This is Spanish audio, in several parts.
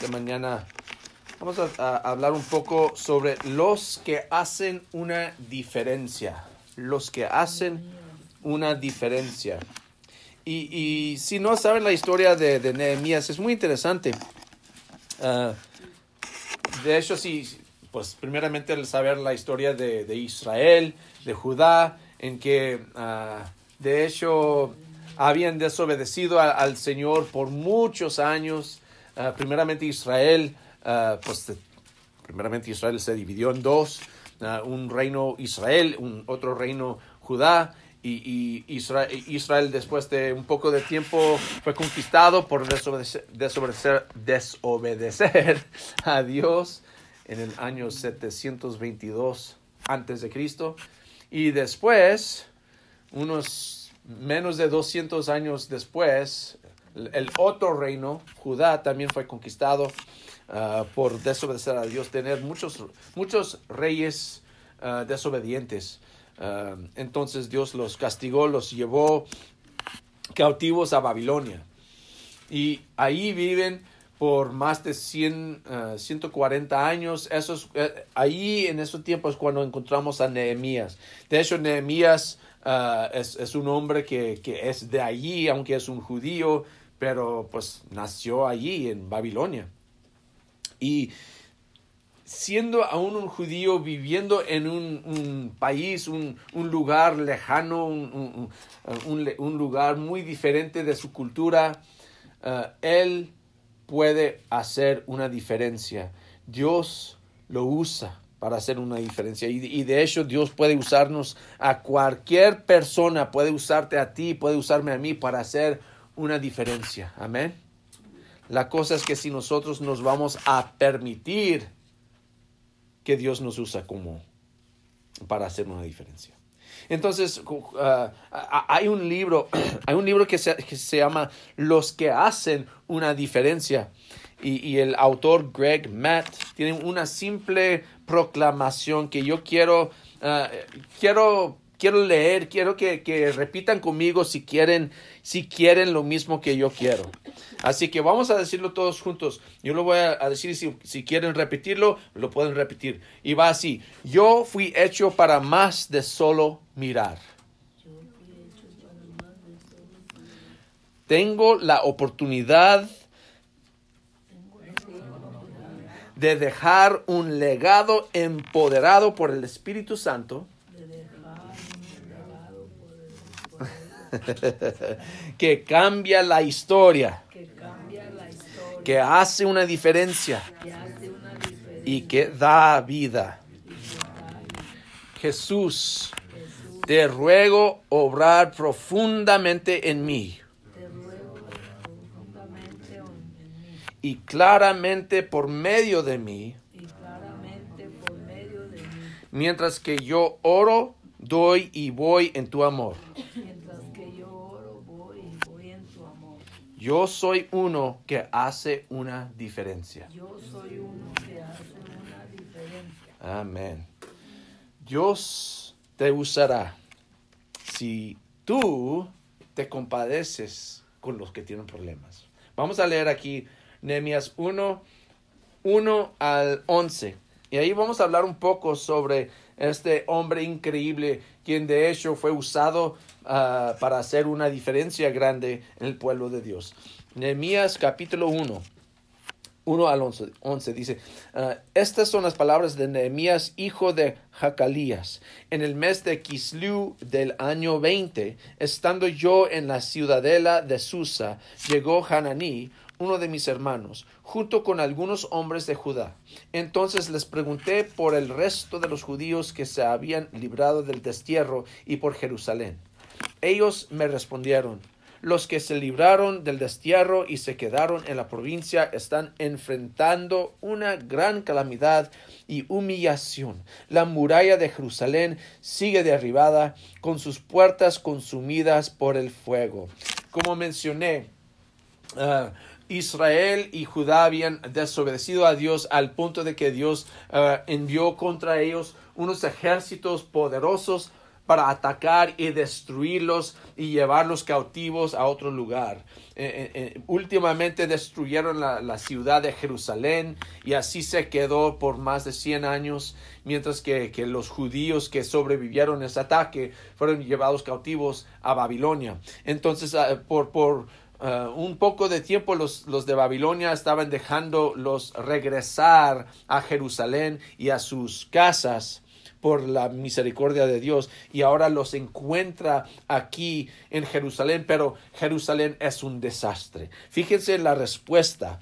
esta mañana vamos a, hablar un poco sobre los que hacen una diferencia. Los que hacen una diferencia. Y, y si no saben la historia de, de Nehemías, es muy interesante. Ah, de hecho, sí, pues primeramente el saber la historia de, de Israel, de Judá, en que ah, de hecho habían desobedecido al Señor por muchos años. Ah, primeramente Israel, ah, pues primeramente Israel se dividió en dos, ah, un reino Israel, un otro reino Judá, y, y Isra- Israel, después de un poco de tiempo fue conquistado por desobedecer, desobedecer, desobedecer a Dios en el año 722 antes de Cristo. Y después unos menos de 200 años después el, otro reino Judá también fue conquistado ah, por desobedecer a Dios tener muchos muchos reyes ah, desobedientes Ah, entonces Dios los castigó los llevó cautivos a Babilonia y ahí viven por más de 100, ah, 140 años. Esos, eh, ahí en esos tiempos cuando encontramos a Nehemías. De hecho, Nehemías es, es un hombre que, que es de allí, aunque es un judío, pero pues nació allí en Babilonia. Y siendo aún un judío viviendo en un, país, un, lugar lejano, un- un lugar muy diferente de su cultura, eh, él puede hacer una diferencia. Dios lo usa para hacer una diferencia. Y, y de hecho Dios puede usarnos a cualquier persona, puede usarte a ti, puede usarme a mí para hacer una diferencia. Amén. La cosa es que si nosotros nos vamos a permitir que Dios nos usa como para hacer una diferencia. Entonces, ah, ah, hay un libro, hay un libro que se, que se llama Los que hacen una diferencia. Y, y el autor Greg Matt tiene una simple proclamación que yo quiero, ah, quiero, quiero leer, quiero que, que repitan conmigo si quieren, si quieren lo mismo que yo quiero. Así que vamos a decirlo todos juntos. Yo lo voy a decir, si, si quieren repetirlo, lo pueden repetir. Y va así. Yo fui hecho para más de solo mirar. Tengo la oportunidad de dejar un legado empoderado por el Espíritu Santo que cambia la historia, que hace una diferencia. Y que da vida. Jesús, te ruego obrar profundamente en mí. Te ruego profundamente en mí. Y claramente por medio de mí, y claramente por medio de mí, mientras que yo oro, doy y voy en tu amor. Yo soy uno que hace una diferencia. Yo soy uno que hace una diferencia. Amén. Dios te usará si tú te compadeces con los que tienen problemas. Vamos a leer aquí Nehemías 1, 1 al 11. Y ahí vamos a hablar un poco sobre este hombre increíble, quien de hecho fue usado ah, para hacer una diferencia grande en el pueblo de Dios. Nehemías capítulo 1. 1 al 11, 11 dice, ah, estas son las palabras de Nehemías, hijo de Jacalías. En el mes de Kislu del año 20, estando yo en la ciudadela de Susa, llegó Hananí, uno de mis hermanos, junto con algunos hombres de Judá. Entonces les pregunté por el resto de los judíos que se habían librado del destierro y por Jerusalén. Ellos me respondieron, los que se libraron del destierro y se quedaron en la provincia están enfrentando una gran calamidad y humillación. La muralla de Jerusalén sigue derribada con sus puertas consumidas por el fuego. Como mencioné, ah, Israel y Judá habían desobedecido a Dios al punto de que Dios ah, envió contra ellos unos ejércitos poderosos para atacar y destruirlos y llevarlos cautivos a otro lugar. Eh, eh, eh, últimamente destruyeron la, ciudad de Jerusalén y así se quedó por más de 100 años, mientras que, los judíos que sobrevivieron a ese ataque fueron llevados cautivos a Babilonia. Entonces, por, por Uh, un poco de tiempo los, los, de Babilonia estaban dejándolos regresar a Jerusalén y a sus casas por la misericordia de Dios y ahora los encuentra aquí en Jerusalén, pero Jerusalén es un desastre. Fíjense la respuesta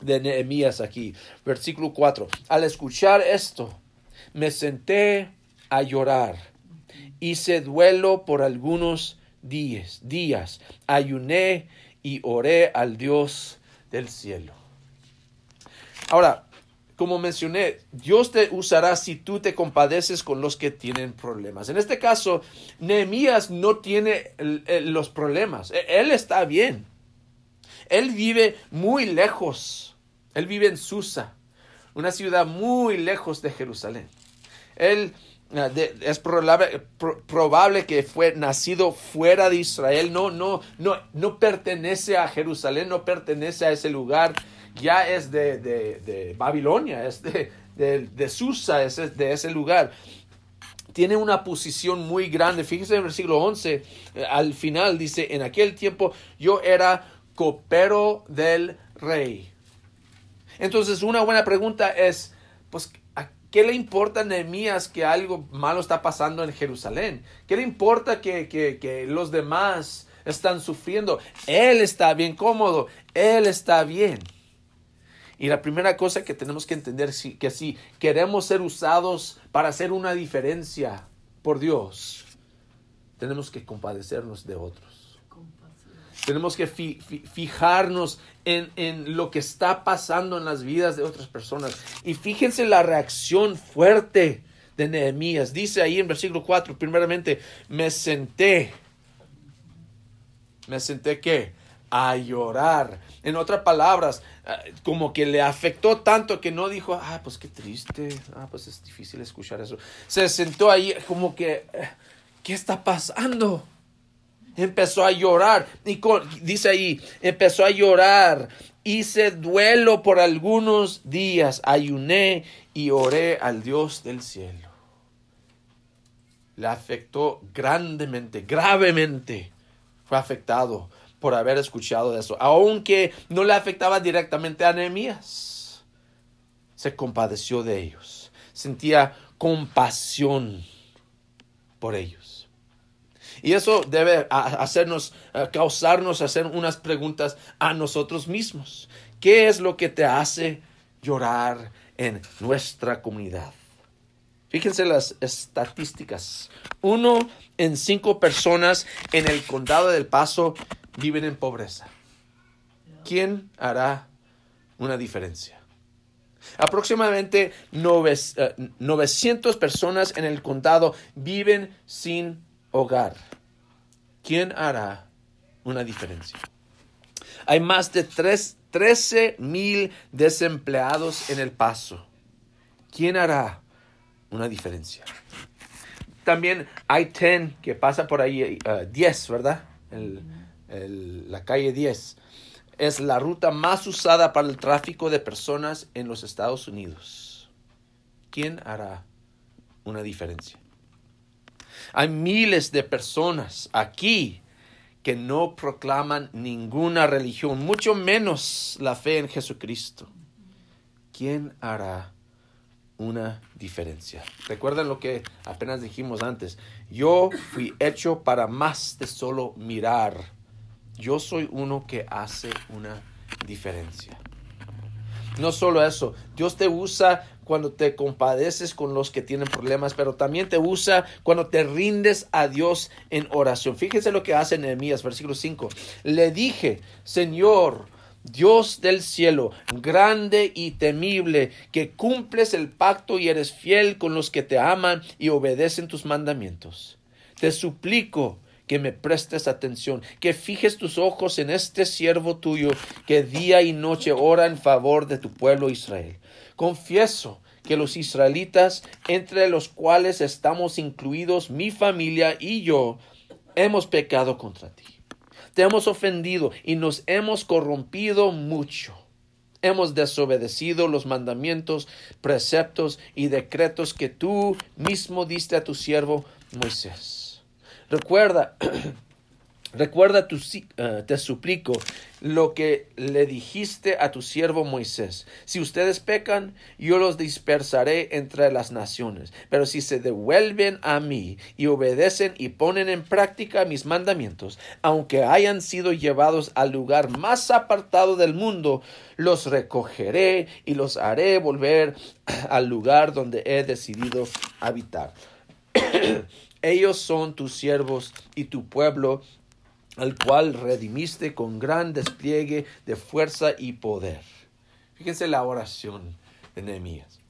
de Nehemías aquí, versículo 4. Al escuchar esto, me senté a llorar, hice duelo por algunos días, días, ayuné y oré al Dios del cielo. Ahora, como mencioné, Dios te usará si tú te compadeces con los que tienen problemas. En este caso, Nehemías no tiene los problemas. E, él está bien. Él vive muy lejos. Él vive en Susa, una ciudad muy lejos de Jerusalén. Él es probable, probable, que fue nacido fuera de Israel, no, no, no, no pertenece a Jerusalén, no pertenece a ese lugar, ya es de, de, Babilonia, es de, de, Susa, es de ese lugar. Tiene una posición muy grande. Fíjese en el versículo 11, eh, al final dice, en aquel tiempo yo era copero del rey. Entonces, una buena pregunta es, pues, ¿Qué le importa a Nehemías que algo malo está pasando en Jerusalén? ¿Qué le importa que, los demás están sufriendo? Él está bien cómodo, él está bien. Y la primera cosa que tenemos que entender es que si queremos ser usados para hacer una diferencia por Dios, tenemos que compadecernos de otros. Tenemos que fijarnos en, lo que está pasando en las vidas de otras personas. Y fíjense la reacción fuerte de Nehemías. Dice ahí en versículo 4, primeramente, me senté. Me senté qué? A llorar. En otras palabras, eh, como que le afectó tanto que no dijo, ah, pues qué triste, ah, pues es difícil escuchar eso. Se sentó ahí como que, eh, ¿qué está pasando? Empezó a llorar. Y dice ahí, empezó a llorar. Hice duelo por algunos días, ayuné y oré al Dios del cielo. Le afectó grandemente, gravemente. Fue afectado por haber escuchado eso. Aunque no le afectaba directamente a Nehemías. Se compadeció de ellos. Sentía compasión por ellos. Y eso debe hacernos, causarnos hacer unas preguntas a nosotros mismos. ¿Qué es lo que te hace llorar en nuestra comunidad? Fíjense las estadísticas. Uno en cinco personas en el condado del Paso viven en pobreza. ¿Quién hará una diferencia? Aproximadamente 900 eh, personas en el condado viven sin hogar. ¿quién hará una diferencia? Hay más de 13 mil desempleados en el paso. ¿Quién hará una diferencia? También hay 10 que pasa por ahí, 10, uh, ¿verdad? la calle 10 es la ruta más usada para el tráfico de personas en los Estados Unidos. ¿Quién hará una diferencia? Hay miles de personas aquí que no proclaman ninguna religión, mucho menos la fe en Jesucristo. ¿Quién hará una diferencia? Recuerden lo que apenas dijimos antes. Yo fui hecho para más de solo mirar. Yo soy uno que hace una diferencia. No solo eso, Dios te usa cuando te compadeces con los que tienen problemas, pero también te usa cuando te rindes a Dios en oración. Fíjense lo que hace Nehemías, versículo 5. Le dije, Señor, Dios del cielo, grande y temible, que cumples el pacto y eres fiel con los que te aman y obedecen tus mandamientos. Te suplico que me prestes atención, que fijes tus ojos en este siervo tuyo que día y noche ora en favor de tu pueblo Israel. Confieso que los israelitas, entre los cuales estamos incluidos mi familia y yo, hemos pecado contra ti. Te hemos ofendido y nos hemos corrompido mucho. Hemos desobedecido los mandamientos, preceptos y decretos que tú mismo diste a tu siervo Moisés. Recuerda Recuerda, eh, te suplico, lo que le dijiste a tu siervo Moisés. Si ustedes pecan, yo los dispersaré entre las naciones. Pero si se devuelven a mí y obedecen y ponen en práctica mis mandamientos, aunque hayan sido llevados al lugar más apartado del mundo, los recogeré y los haré volver al lugar donde he decidido habitar. Ellos son tus siervos y tu pueblo al cual redimiste con gran despliegue de fuerza y poder. Fíjense la oración de Nehemías.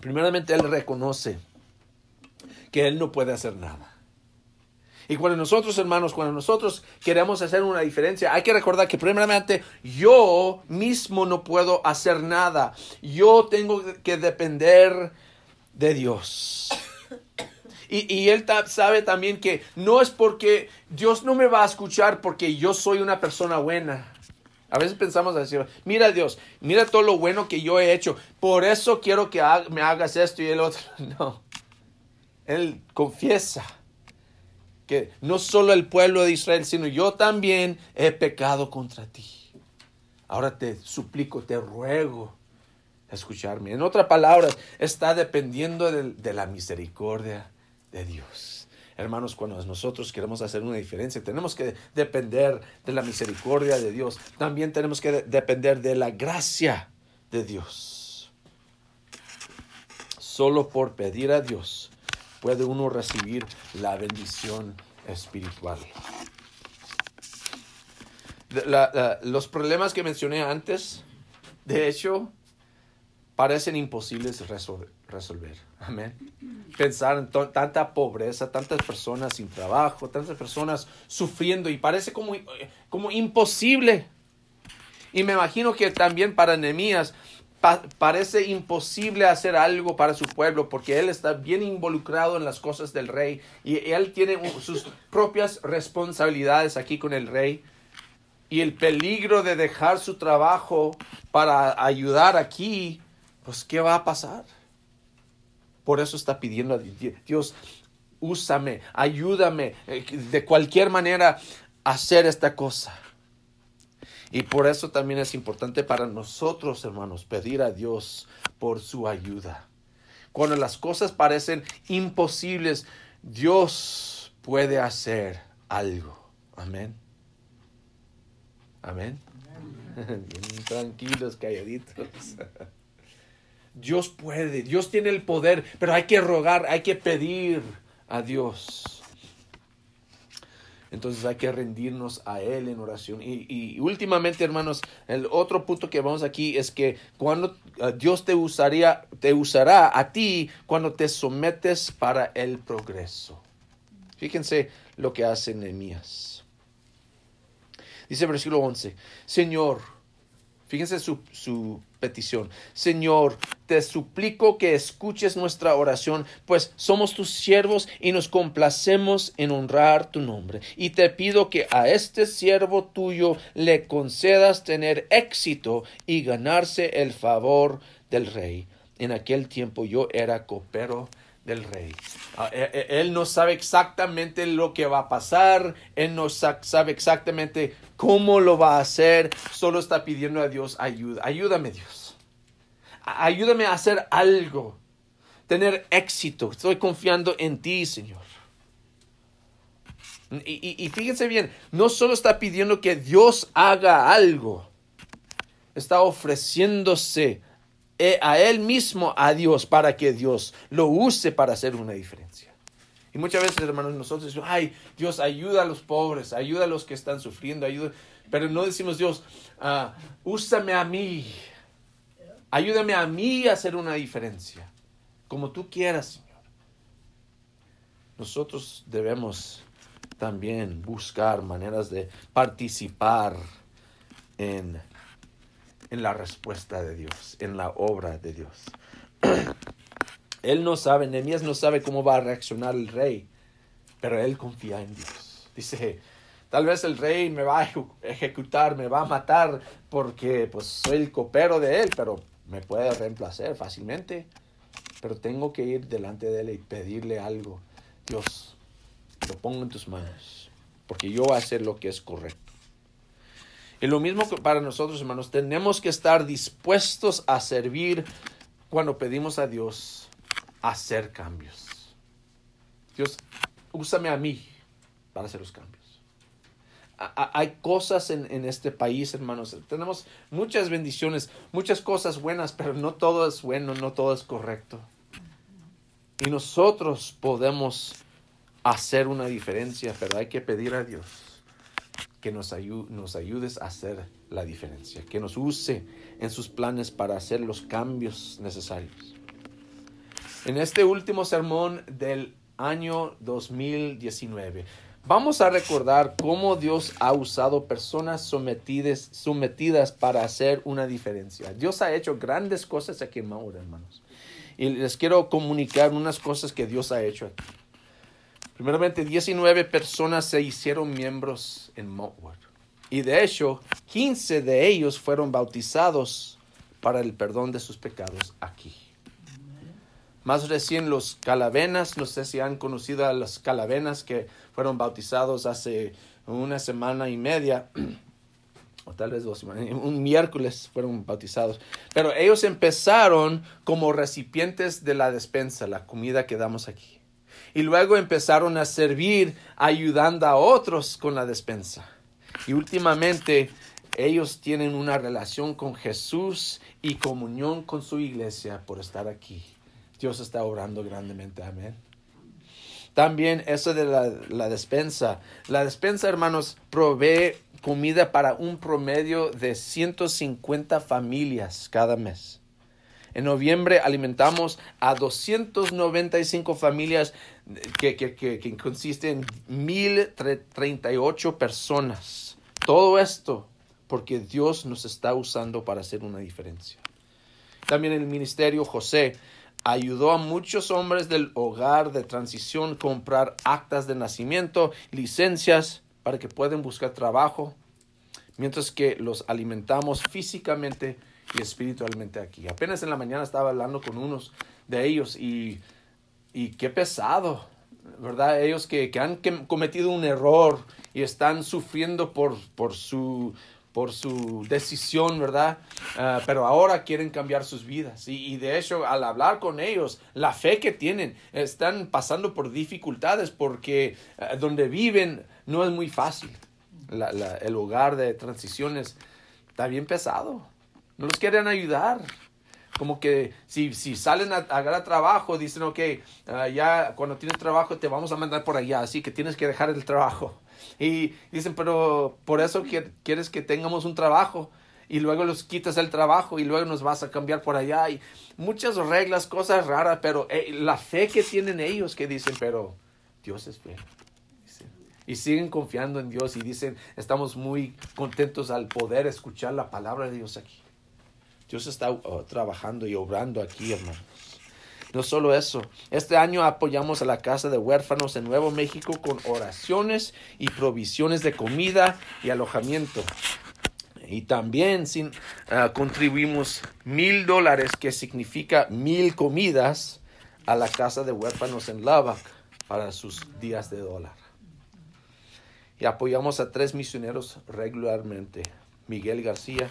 Primeramente, él reconoce que él no puede hacer nada. Y cuando nosotros, hermanos, cuando nosotros queremos hacer una diferencia, hay que recordar que primeramente yo mismo no puedo hacer nada. Yo tengo que depender de Dios. Y, él sabe también que no es porque Dios no me va a escuchar porque yo soy una persona buena. A veces pensamos así, mira Dios, mira todo lo bueno que yo he hecho, por eso quiero que me hagas esto y el otro. No, Él confiesa que no solo el pueblo de Israel, sino yo también he pecado contra ti. Ahora te suplico, te ruego escucharme. En otras palabras, está dependiendo de la misericordia de Dios. Hermanos, cuando nosotros queremos hacer una diferencia, tenemos que depender de la misericordia de Dios. También tenemos que depender de la gracia de Dios. Solo por pedir a Dios puede uno recibir la bendición espiritual. los problemas que mencioné antes, de hecho, parecen imposibles resolver resolver. Amén. Pensar en tanta pobreza, tantas personas sin trabajo, tantas personas sufriendo y parece como, como imposible. Y me imagino que también para Nehemías parece imposible hacer algo para su pueblo porque él está bien involucrado en las cosas del rey y él tiene sus propias responsabilidades aquí con el rey y el peligro de dejar su trabajo para ayudar aquí, pues ¿qué va a pasar? Por eso está pidiendo a Dios, úsame, ayúdame eh, de cualquier manera a hacer esta cosa. Y por eso también es importante para nosotros, hermanos, pedir a Dios por su ayuda. Cuando las cosas parecen imposibles, Dios puede hacer algo. Amén. Amén. tranquilos, calladitos. Dios puede, Dios tiene el poder, pero hay que rogar, hay que pedir a Dios. Entonces hay que rendirnos a Él en oración. Y, últimamente, hermanos, el otro punto que vamos aquí es que cuando uh, Dios te usaría, te usará a ti cuando te sometes para el progreso. Fíjense lo que hace Nehemías. Dice versículo 11, Señor, fíjense su, su petición. Señor, te suplico que escuches nuestra oración, pues somos tus siervos y nos complacemos en honrar tu nombre. Y te pido que a este siervo tuyo le concedas tener éxito y ganarse el favor del rey. En aquel tiempo yo era copero del rey. Ah, e, e, él no sabe exactamente lo que va a pasar, él no sabe exactamente cómo lo va a hacer, solo está pidiendo a Dios ayuda. Ayúdame Dios. Ayúdame a hacer algo, tener éxito. Estoy confiando en ti, Señor. Y, fíjense bien, no solo está pidiendo que Dios haga algo, está ofreciéndose eh, a Él mismo, a Dios, para que Dios lo use para hacer una diferencia. Y muchas veces, hermanos, nosotros decimos, ay, Dios ayuda a los pobres, ayuda a los que están sufriendo, ayuda. Pero no decimos, Dios, uh, úsame a mí, ayúdame a mí a hacer una diferencia, como tú quieras, Señor. Nosotros debemos también buscar maneras de participar en en la respuesta de Dios, en la obra de Dios. él no sabe, Nehemías no sabe cómo va a reaccionar el rey, pero él confía en Dios. Dice, tal vez el rey me va a ejecutar, me va a matar porque pues soy el copero de él, pero me puede reemplazar fácilmente. Pero tengo que ir delante de él y pedirle algo. Dios, lo pongo en tus manos, porque yo voy a hacer lo que es correcto. Y lo mismo para nosotros, hermanos, tenemos que estar dispuestos a servir cuando pedimos a Dios hacer cambios. Dios, úsame a mí para hacer los cambios. Hay cosas en, este país, hermanos. Tenemos muchas bendiciones, muchas cosas buenas, pero no todo es bueno, no todo es correcto. Y nosotros podemos hacer una diferencia, pero hay que pedir a Dios que nos, nos ayudes a hacer la diferencia, que nos use en sus planes para hacer los cambios necesarios. En este último sermón del año 2019, vamos a recordar cómo Dios ha usado personas sometidas, sometidas para hacer una diferencia. Dios ha hecho grandes cosas aquí en Maura, hermanos. Y les quiero comunicar unas cosas que Dios ha hecho aquí. Primeramente, 19 personas se hicieron miembros en Mountwood. Y de hecho, 15 de ellos fueron bautizados para el perdón de sus pecados aquí. Más recién los calavenas, no sé si han conocido a los calavenas que fueron bautizados hace una semana y media, o tal vez dos semanas, un miércoles fueron bautizados. Pero ellos empezaron como recipientes de la despensa, la comida que damos aquí y luego empezaron a servir ayudando a otros con la despensa. Y últimamente ellos tienen una relación con Jesús y comunión con su iglesia por estar aquí. Dios está obrando grandemente. Amén. También eso de la, despensa. La despensa, hermanos, provee comida para un promedio de 150 familias cada mes. En noviembre alimentamos a 295 familias que, que, que, que consiste en 1038 personas. Todo esto porque Dios nos está usando para hacer una diferencia. También el ministerio José ayudó a muchos hombres del hogar de transición comprar actas de nacimiento, licencias para que puedan buscar trabajo, mientras que los alimentamos físicamente y espiritualmente aquí. Apenas en la mañana estaba hablando con unos de ellos y, y qué pesado, ¿verdad? Ellos que, que, han cometido un error y están sufriendo por, por, su, por su decisión, ¿verdad? Uh, pero ahora quieren cambiar sus vidas. Y, y, de hecho, al hablar con ellos, la fe que tienen, están pasando por dificultades porque uh, donde viven no es muy fácil. El hogar de transiciones está bien pesado. No los quieren ayudar. Como que si, si salen a, agarrar trabajo, dicen, ok, uh, ya cuando tienes trabajo te vamos a mandar por allá, así que tienes que dejar el trabajo. Y dicen, pero por eso quieres que tengamos un trabajo y luego los quitas el trabajo y luego nos vas a cambiar por allá. Y muchas reglas, cosas raras, pero eh, la fe que tienen ellos que dicen, pero Dios es fiel. Y siguen confiando en Dios y dicen, estamos muy contentos al poder escuchar la palabra de Dios aquí. Dios está uh, trabajando y obrando aquí, hermanos. No solo eso, este año apoyamos a la Casa de Huérfanos en Nuevo México con oraciones y provisiones de comida y alojamiento. Y también uh, contribuimos mil dólares, que significa mil comidas, a la Casa de Huérfanos en Lavac para sus días de dólar. Y apoyamos a tres misioneros regularmente. Miguel García,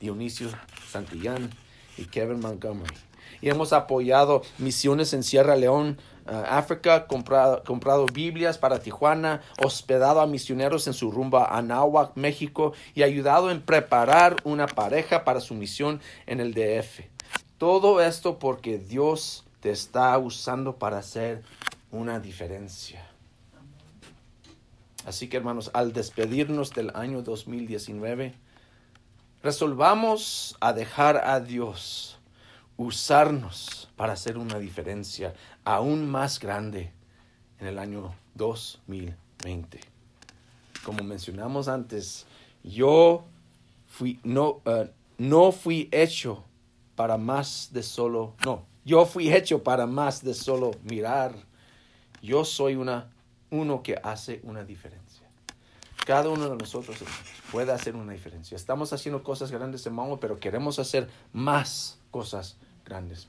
Dionisio Santillán y Kevin Montgomery. Y hemos apoyado misiones en Sierra León, uh, África, comprado, comprado, Biblias para Tijuana, hospedado a misioneros en su rumba a Anáhuac, México, y ayudado en preparar una pareja para su misión en el DF. Todo esto porque Dios te está usando para hacer una diferencia. Así que hermanos, al despedirnos del año 2019, Resolvamos a dejar a Dios usarnos para hacer una diferencia aún más grande en el año 2020. Como mencionamos antes, yo fui, no, uh, no fui hecho para más de solo, no, yo fui hecho para más de solo mirar. Yo soy una, uno que hace una diferencia. Cada uno de nosotros puede hacer una diferencia. Estamos haciendo cosas grandes, hermano, pero queremos hacer más cosas grandes.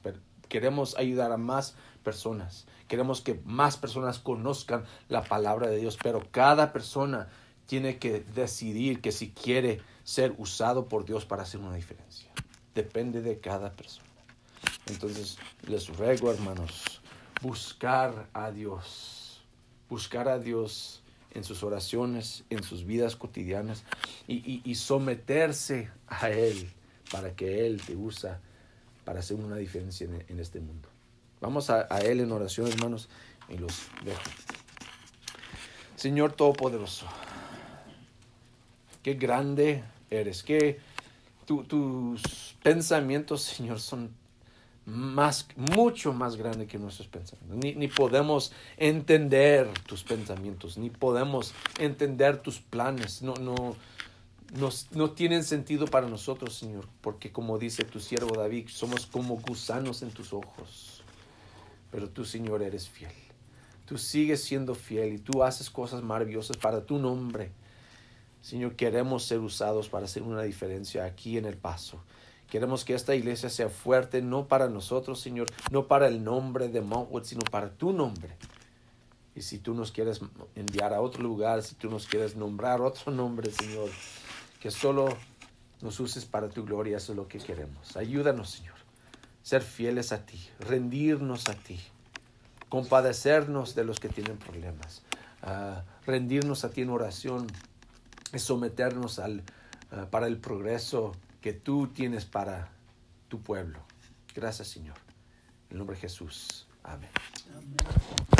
Queremos ayudar a más personas. Queremos que más personas conozcan la palabra de Dios, pero cada persona tiene que decidir que si quiere ser usado por Dios para hacer una diferencia. Depende de cada persona. Entonces, les ruego, hermanos, buscar a Dios, buscar a Dios en sus oraciones, en sus vidas cotidianas y, someterse a Él para que Él te usa para hacer una diferencia en, este mundo. Vamos a, Él en oración, hermanos, y los dejo. Señor Todopoderoso, qué grande eres, que tus pensamientos, Señor, son más, mucho más grandes que nuestros pensamientos. Ni, ni, podemos entender tus pensamientos, ni podemos entender tus planes. No, no, no, tienen sentido para nosotros, Señor, porque como dice tu siervo David, somos como gusanos en tus ojos. Pero tú, Señor, eres fiel. Tú sigues siendo fiel y tú haces cosas maravillosas para tu nombre. Señor, queremos ser usados para hacer una diferencia aquí en el paso. Queremos que esta iglesia sea fuerte, no para nosotros, Señor, no para el nombre de Montwood, sino para tu nombre. Y si tú nos quieres enviar a otro lugar, si tú nos quieres nombrar otro nombre, Señor, que solo nos uses para tu gloria, eso es lo que queremos. Ayúdanos, Señor, ser fieles a ti, rendirnos a ti, compadecernos de los que tienen problemas, ah, rendirnos a ti en oración es someternos al, ah, para el progreso que tú tienes para tu pueblo. Gracias, Señor. En el nombre de Jesús. Amén. Amén.